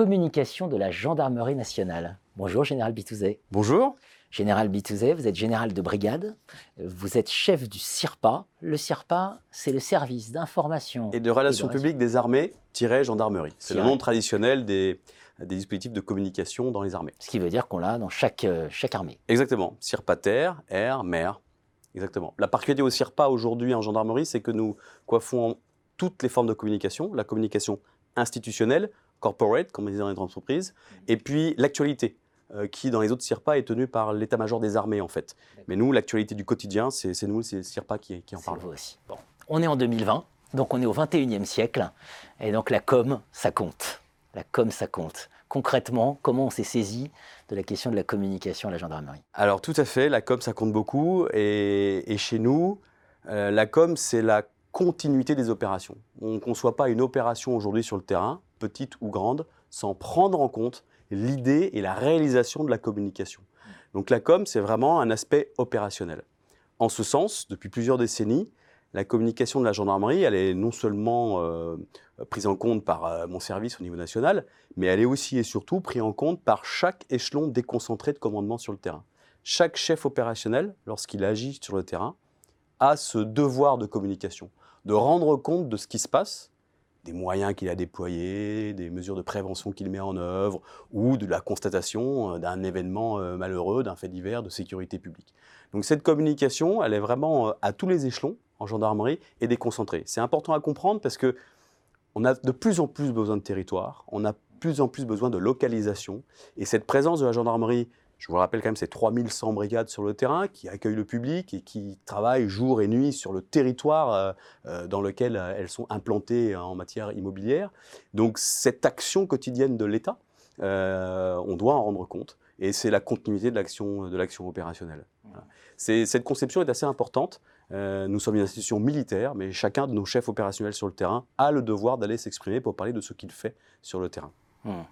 communication de la gendarmerie nationale. Bonjour, Général Bitouzet. Bonjour. Général Bitouzet, vous êtes général de brigade, vous êtes chef du CIRPA. Le CIRPA, c'est le service d'information et de relations publiques des armées-gendarmerie. C'est le nom traditionnel des, des dispositifs de communication dans les armées. Ce qui veut dire qu'on l'a dans chaque, euh, chaque armée. Exactement. CIRPA terre, air, mer. Exactement. La particularité au CIRPA aujourd'hui en gendarmerie, c'est que nous coiffons toutes les formes de communication, la communication institutionnelle, corporate, comme on dit dans les entreprises, et puis l'actualité, euh, qui dans les autres CIRPA est tenue par l'état-major des armées en fait. Mais nous, l'actualité du quotidien, c'est nous, c'est CIRPA qui, qui en parle. Vous aussi. Bon. On est en 2020, donc on est au 21e siècle, et donc la com, ça compte. La com, ça compte. Concrètement, comment on s'est saisi de la question de la communication à la gendarmerie? Alors tout à fait, la com, ça compte beaucoup, et, chez nous, euh, la com, c'est la continuité des opérations. On ne conçoit pas une opération aujourd'hui sur le terrain, petite ou grande, sans prendre en compte l'idée et la réalisation de la communication. Donc la com, c'est vraiment un aspect opérationnel. En ce sens, depuis plusieurs décennies, la communication de la gendarmerie, elle est non seulement euh, prise en compte par euh, mon service au niveau national, mais elle est aussi et surtout prise en compte par chaque échelon déconcentré de commandement sur le terrain. Chaque chef opérationnel, lorsqu'il agit sur le terrain, a ce devoir de communication, de rendre compte de ce qui se passe, des moyens qu'il a déployés, des mesures de prévention qu'il met en œuvre, ou de la constatation euh, d'un événement euh, malheureux, d'un fait divers, de sécurité publique. Donc cette communication, elle est vraiment euh, à tous les échelons en gendarmerie et déconcentrée. C'est important à comprendre parce que on a de plus en plus besoin de territoire, on a de plus en plus besoin de localisation, et cette présence de la gendarmerie je vous rappelle quand même, c'est 3100 brigades sur le terrain qui accueillent le public et qui travaillent jour et nuit sur le territoire euh, euh, dans lequel euh, elles sont implantées en matière immobilière. Donc cette action quotidienne de l'État, on doit en rendre compte. Et c'est la continuité de l'action, de l'action opérationnelle. cette conception est assez importante. nous sommes une institution militaire, mais chacun de nos chefs opérationnels sur le terrain a le devoir d'aller s'exprimer pour parler de ce qu'il fait sur le terrain. Mmh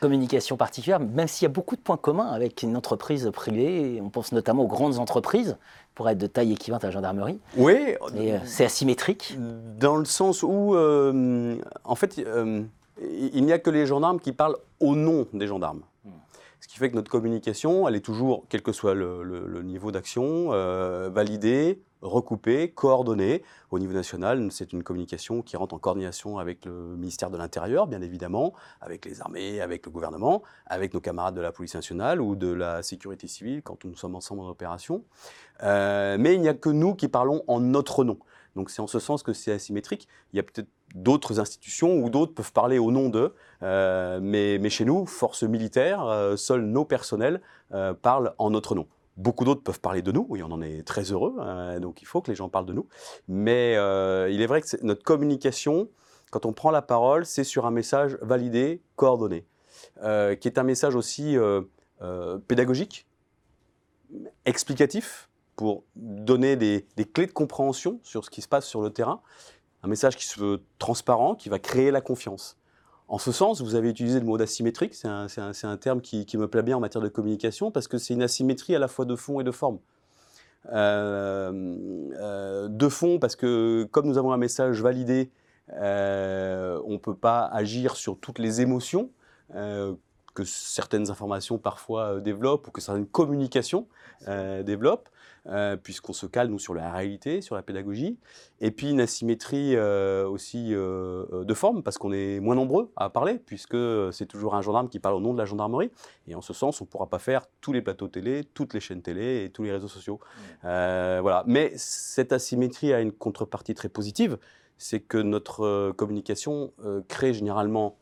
communication particulière, même s'il y a beaucoup de points communs avec une entreprise privée, on pense notamment aux grandes entreprises, pour être de taille équivalente à la gendarmerie. Oui. Euh, c'est asymétrique. Dans le sens où, euh, en fait, euh, il n'y a que les gendarmes qui parlent au nom des gendarmes. Hmm. Ce qui fait que notre communication, elle est toujours, quel que soit le, niveau d'action, validée, recoupée, coordonnée. Au niveau national, c'est une communication qui rentre en coordination avec le ministère de l'Intérieur, bien évidemment, avec les armées, avec le gouvernement, avec nos camarades de la police nationale ou de la sécurité civile quand nous sommes ensemble en opération. Euh, mais il n'y a que nous qui parlons en notre nom. Donc c'est en ce sens que c'est asymétrique. Il y a peut-être d'autres institutions ou d'autres peuvent parler au nom d'eux, euh, mais, mais, chez nous, force militaire, euh, seuls nos personnels parlent en notre nom. Beaucoup d'autres peuvent parler de nous, oui, on en est très heureux, hein, donc il faut que les gens parlent de nous. Mais euh, il est vrai que notre communication, quand on prend la parole, c'est sur un message validé, coordonné, euh, qui est un message aussi euh, pédagogique, explicatif, pour donner des, des, clés de compréhension sur ce qui se passe sur le terrain, un message qui se veut transparent, qui va créer la confiance. En ce sens, vous avez utilisé le mot d'asymétrique, c'est un, terme qui, me plaît bien en matière de communication parce que c'est une asymétrie à la fois de fond et de forme. Euh, euh, de fond parce que comme nous avons un message validé, euh, on ne peut pas agir sur toutes les émotions que certaines informations parfois développent ou que certaines communications développent. Euh, puisqu'on se cale, nous, sur la réalité, sur la pédagogie. Et puis une asymétrie euh, aussi euh, de forme, parce qu'on est moins nombreux à parler, puisque c'est toujours un gendarme qui parle au nom de la gendarmerie. Et en ce sens, on ne pourra pas faire tous les plateaux télé, toutes les chaînes télé et tous les réseaux sociaux. Voilà. Mais cette asymétrie a une contrepartie très positive, c'est que notre communication crée généralement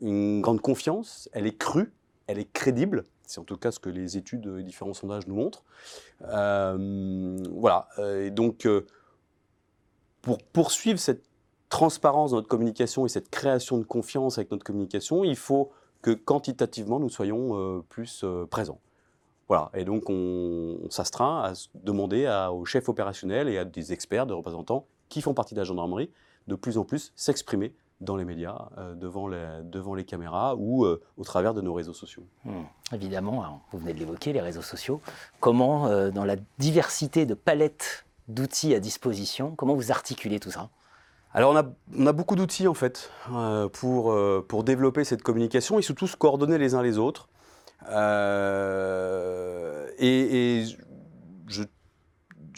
une grande confiance, elle est crue, elle est crédible, c'est en tout cas ce que les études et différents sondages nous montrent. Euh, voilà. Euh, et donc, euh, pour poursuivre cette transparence dans notre communication et cette création de confiance avec notre communication, il faut que quantitativement nous soyons plus présents. Voilà, et donc on, s'astreint à demander aux chefs opérationnels et à des experts, des représentants qui font partie de la gendarmerie, de plus en plus s'exprimer dans les médias, euh, devant, les, devant les caméras ou euh, au travers de nos réseaux sociaux. Hmm. Évidemment, vous venez de l'évoquer, les réseaux sociaux. Comment, euh, dans la diversité de palettes d'outils à disposition, comment vous articulez tout ça? Alors on a, on a, beaucoup d'outils en fait pour, pour développer cette communication et surtout se coordonner les uns les autres. Et,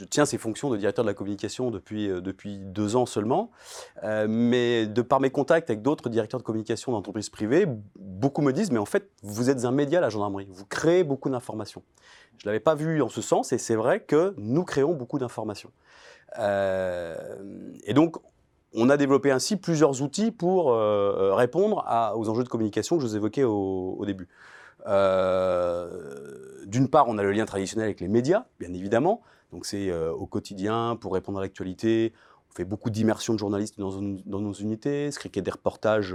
je, tiens ces fonctions de directeur de la communication depuis, depuis deux ans seulement, mais de par mes contacts avec d'autres directeurs de communication d'entreprises privées, beaucoup me disent mais en fait vous êtes un média la gendarmerie, vous créez beaucoup d'informations. Je ne l'avais pas vu en ce sens et c'est vrai que nous créons beaucoup d'informations. et donc on a développé ainsi plusieurs outils pour euh, euh, répondre aux enjeux de communication que je vous évoquais au, début. Euh, d'une part, on a le lien traditionnel avec les médias, bien évidemment. Donc c'est au quotidien pour répondre à l'actualité. On fait beaucoup d'immersion de journalistes dans, nos unités, scriquer des reportages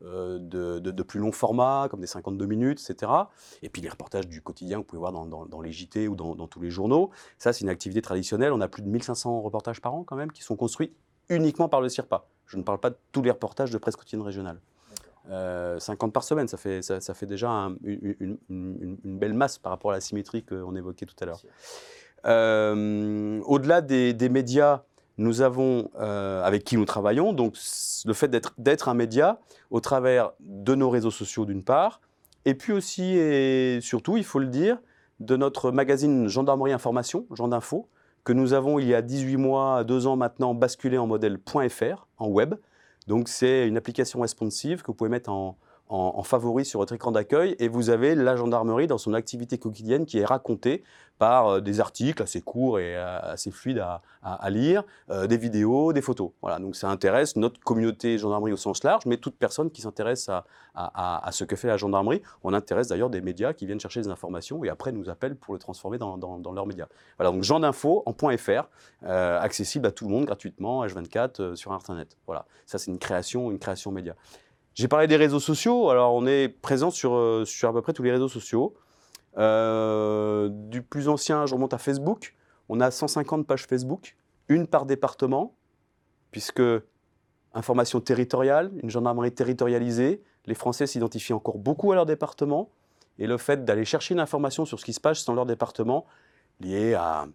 de, plus long format, comme des 52 minutes, etc. Et puis les reportages du quotidien vous pouvez voir dans, les JT ou dans, tous les journaux. Ça, c'est une activité traditionnelle. On a plus de 1500 reportages par an quand même qui sont construits uniquement par le CIRPA. Je ne parle pas de tous les reportages de presse quotidienne régionale. 50 euh, par semaine, ça fait, ça, fait déjà une, belle masse par rapport à la symétrie qu'on évoquait tout à l'heure. Euh, au-delà des, médias, nous avons, euh, avec qui nous travaillons, donc le fait d'être un média au travers de nos réseaux sociaux d'une part, et puis aussi et surtout, il faut le dire, de notre magazine Gendarmerie Information, Gendinfo, que nous avons il y a 18 mois, 2 ans maintenant, basculé en modèle .fr, en web. Donc c'est une application responsive que vous pouvez mettre en, en, favori sur votre écran d'accueil et vous avez la gendarmerie dans son activité quotidienne qui est racontée par euh, des articles assez courts et euh, assez fluides à, lire, euh, des vidéos, des photos. Voilà, donc ça intéresse notre communauté gendarmerie au sens large, mais toute personne qui s'intéresse à, ce que fait la gendarmerie. On intéresse d'ailleurs des médias qui viennent chercher des informations et après nous appellent pour le transformer dans, leurs médias. Voilà, donc Gendinfo en .fr, accessible à tout le monde gratuitement, H24 sur Internet. Voilà, ça c'est une création, une création média. J'ai parlé des réseaux sociaux. Alors, on est présent sur, euh, à peu près tous les réseaux sociaux. Euh, du plus ancien, je remonte à Facebook. On a 150 pages Facebook, une par département, puisque information territoriale, une gendarmerie territorialisée. Les Français s'identifient encore beaucoup à leur département. Et le fait d'aller chercher une information sur ce qui se passe dans leur département, lié à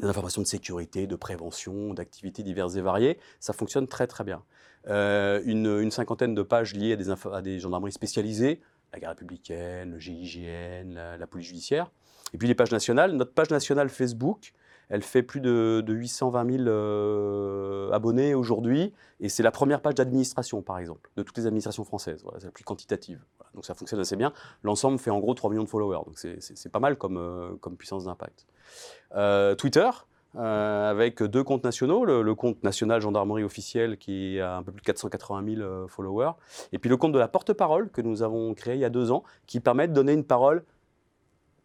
des informations de sécurité, de prévention, d'activités diverses et variées, ça fonctionne très très bien. Euh, une, cinquantaine de pages liées à des, gendarmeries spécialisées, la garde républicaine, le GIGN, la, police judiciaire. Et puis les pages nationales. Notre page nationale Facebook, elle fait plus de, 820 000 euh, abonnés aujourd'hui. Et c'est la première page d'administration, par exemple, de toutes les administrations françaises. Voilà, c'est la plus quantitative. donc ça fonctionne assez bien. L'ensemble fait en gros 3 millions de followers. Donc c'est pas mal comme, euh, puissance d'impact. Twitter, euh, avec deux comptes nationaux, le, compte national gendarmerie officielle qui a un peu plus de 480 000 euh, followers, et puis le compte de la porte-parole que nous avons créé il y a deux ans, qui permet de donner une parole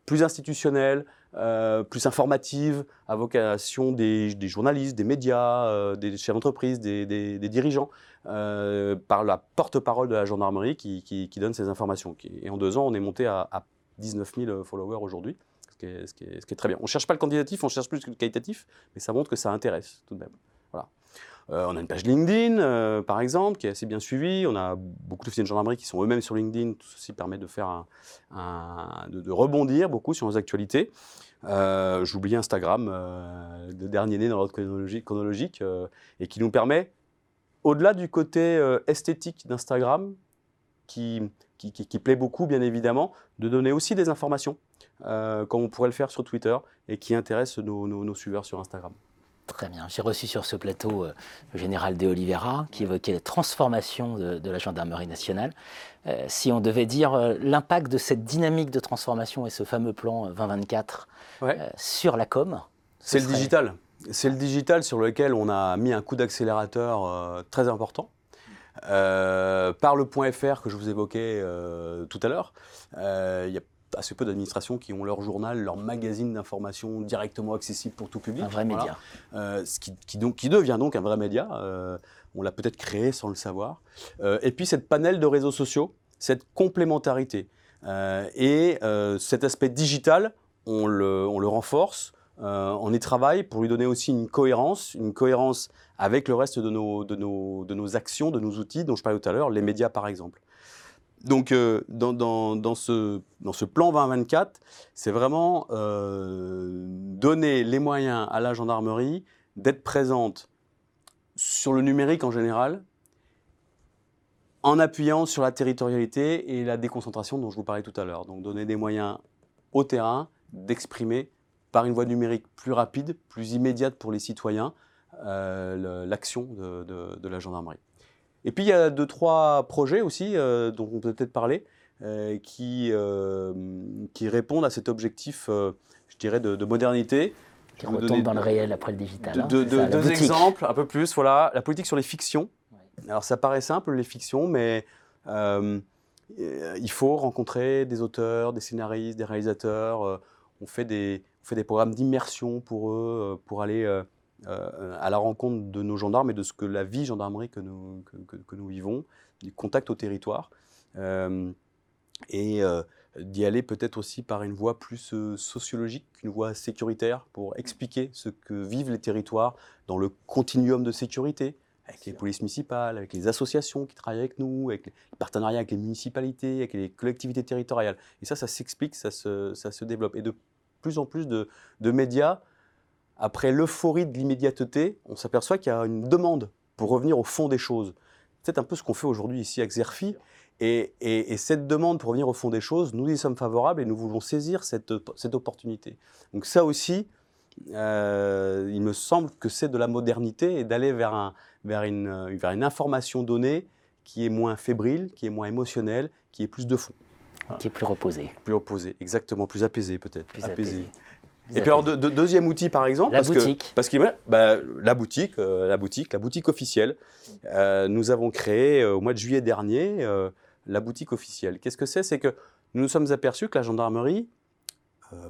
plus institutionnelle, euh, plus informative, à vocation des, journalistes, des médias, des chefs d'entreprise, des, dirigeants, par la porte-parole de la gendarmerie qui, donne ces informations. Et en deux ans, on est monté à, à 19 000 followers aujourd'hui ce qui est, très bien. On ne cherche pas le quantitatif, on cherche plus le qualitatif, mais ça montre que ça intéresse tout de même. Euh, on a une page LinkedIn, euh, par exemple, qui est assez bien suivie. On a beaucoup d'officiers de gendarmerie qui sont eux-mêmes sur LinkedIn. Tout ceci permet de faire de, rebondir beaucoup sur nos actualités. Euh, J'oublie Instagram, le dernier né dans l'ordre chronologique, chronologique et qui nous permet, au-delà du côté esthétique d'Instagram, qui, plaît beaucoup, bien évidemment, de donner aussi des informations comme on pourrait le faire sur Twitter et qui intéresse nos, suiveurs sur Instagram. Très bien. J'ai reçu sur ce plateau euh, le général De Oliveira qui évoquait les transformations de, la gendarmerie nationale. Euh, si on devait dire l'impact de cette dynamique de transformation et ce fameux plan 2024 sur la com, c'est le digital. C'est le digital sur lequel on a mis un coup d'accélérateur très important. par le point .fr que je vous évoquais tout à l'heure, il y a assez peu d'administrations qui ont leur journal, leur magazine d'information directement accessible pour tout public. Un vrai média. Euh, ce qui, donc, qui, devient donc un vrai média. Euh, on l'a peut-être créé sans le savoir. Euh, et puis cette panel de réseaux sociaux, cette complémentarité. et cet aspect digital, on le, on le renforce. on y travaille pour lui donner aussi une cohérence, une cohérence avec le reste de nos, de nos, de nos actions, de nos outils dont je parlais tout à l'heure, les médias par exemple. Donc, euh, dans, ce, plan 2024, c'est vraiment euh, donner les moyens à la gendarmerie d'être présente sur le numérique en général, en appuyant sur la territorialité et la déconcentration dont je vous parlais tout à l'heure. Donc donner des moyens au terrain d'exprimer par une voie numérique plus rapide, plus immédiate pour les citoyens, euh, l'action de, la gendarmerie. Et puis il y a deux, trois projets aussi euh, dont on peut peut-être parler, euh, qui, qui répondent à cet objectif, je dirais, de, modernité. Qui retombe dans le réel après le digital. Hein, deux exemples, un peu plus. Voilà, la politique sur les fictions. Alors ça paraît simple, les fictions, mais il faut rencontrer des auteurs, des scénaristes, des réalisateurs. on, fait des, on fait des programmes d'immersion pour eux, pour aller euh, à la rencontre de nos gendarmes et de ce que la vie gendarmerie que nous, que, nous vivons, du contact au territoire. Euh, et euh, d'y aller peut-être aussi par une voie plus sociologique qu'une voie sécuritaire pour expliquer ce que vivent les territoires dans le continuum de sécurité, avec les polices municipales, avec les associations qui travaillent avec nous, avec les partenariats avec les municipalités, avec les collectivités territoriales. Et ça, ça s'explique, ça se, développe. Et de plus en plus de médias après l'euphorie de l'immédiateté, on s'aperçoit qu'il y a une demande pour revenir au fond des choses. C'est un peu ce qu'on fait aujourd'hui ici à Xerfi. Et, cette demande pour revenir au fond des choses, nous y sommes favorables et nous voulons saisir cette, opportunité. Donc ça aussi, euh, il me semble que c'est de la modernité et d'aller vers, vers, une, vers une information donnée qui est moins fébrile, qui est moins émotionnelle, qui est plus de fond. Qui est plus reposée. Plus reposée, exactement, plus apaisée peut-être. Plus. Et puis alors, deuxième outil par exemple, la parce boutique. Que, parce que bah, la boutique, euh, la boutique, la boutique officielle. Euh, nous avons créé euh, au mois de juillet dernier la boutique officielle. Qu'est-ce que c'est? C'est que nous nous sommes aperçus que la gendarmerie,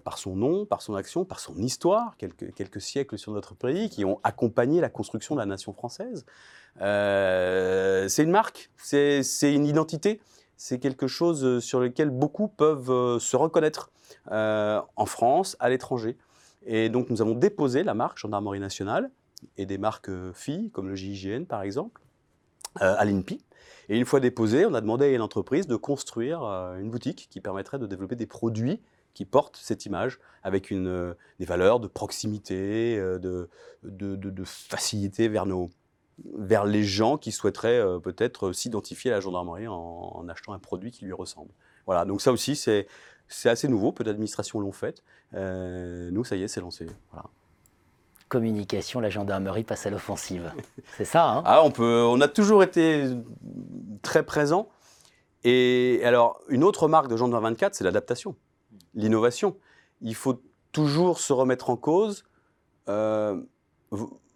par son nom, par son action, par son histoire, quelques, quelques siècles sur notre pays, qui ont accompagné la construction de la nation française, c'est une marque, c'est une identité, c'est quelque chose sur lequel beaucoup peuvent se reconnaître. Euh, en France, à l'étranger. Et donc nous avons déposé la marque Gendarmerie nationale et des marques euh, filles, comme le GIGN par exemple, euh, à l'INPI. Et une fois déposé, on a demandé à l'entreprise de construire une boutique qui permettrait de développer des produits qui portent cette image avec des valeurs de proximité, de, facilité vers, nos, vers les gens qui souhaiteraient peut-être s'identifier à la gendarmerie en, en, achetant un produit qui lui ressemble. Voilà, donc ça aussi, c'est assez nouveau, peu d'administrations l'ont fait. Euh, nous, ça y est, c'est lancé. Communication, la gendarmerie passe à l'offensive. c'est ça, hein? Ah, on, peut, on a toujours été très présent. Et alors, une autre marque de Gendarme 24, c'est l'adaptation, l'innovation. Il faut toujours se remettre en cause, euh,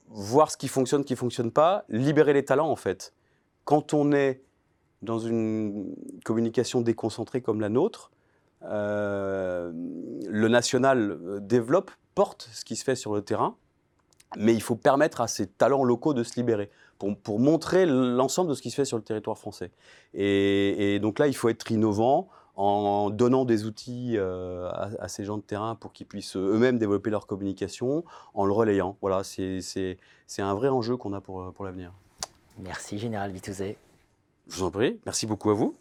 voir ce qui fonctionne, ce qui ne fonctionne pas, libérer les talents en fait. Quand on est dans une communication déconcentrée comme la nôtre, euh, le national euh, développe, porte ce qui se fait sur le terrain, mais il faut permettre à ces talents locaux de se libérer pour, montrer l'ensemble de ce qui se fait sur le territoire français. Et, donc là, il faut être innovant en donnant des outils euh, à, ces gens de terrain pour qu'ils puissent eux-mêmes développer leur communication, en le relayant. Voilà, c'est un vrai enjeu qu'on a pour, pour l'avenir. Merci, Général Vitouzet. Je vous en prie, merci beaucoup à vous.